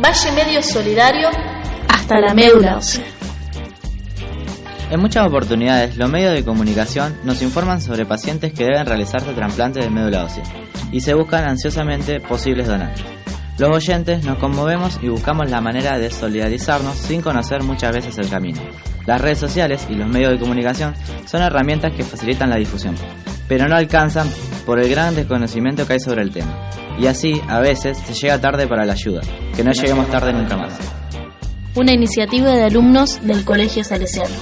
Valle Medio Solidario hasta la médula En muchas oportunidades, los medios de comunicación nos informan sobre pacientes que deben realizarse trasplantes de médula ósea y se buscan ansiosamente posibles donantes. Los oyentes nos conmovemos y buscamos la manera de solidarizarnos sin conocer muchas veces el camino. Las redes sociales y los medios de comunicación son herramientas que facilitan la difusión, pero no alcanzan por el gran desconocimiento que hay sobre el tema. Y así, a veces, se llega tarde para la ayuda. Que no lleguemos tarde nunca más. Una iniciativa de alumnos del Colegio Salesiano.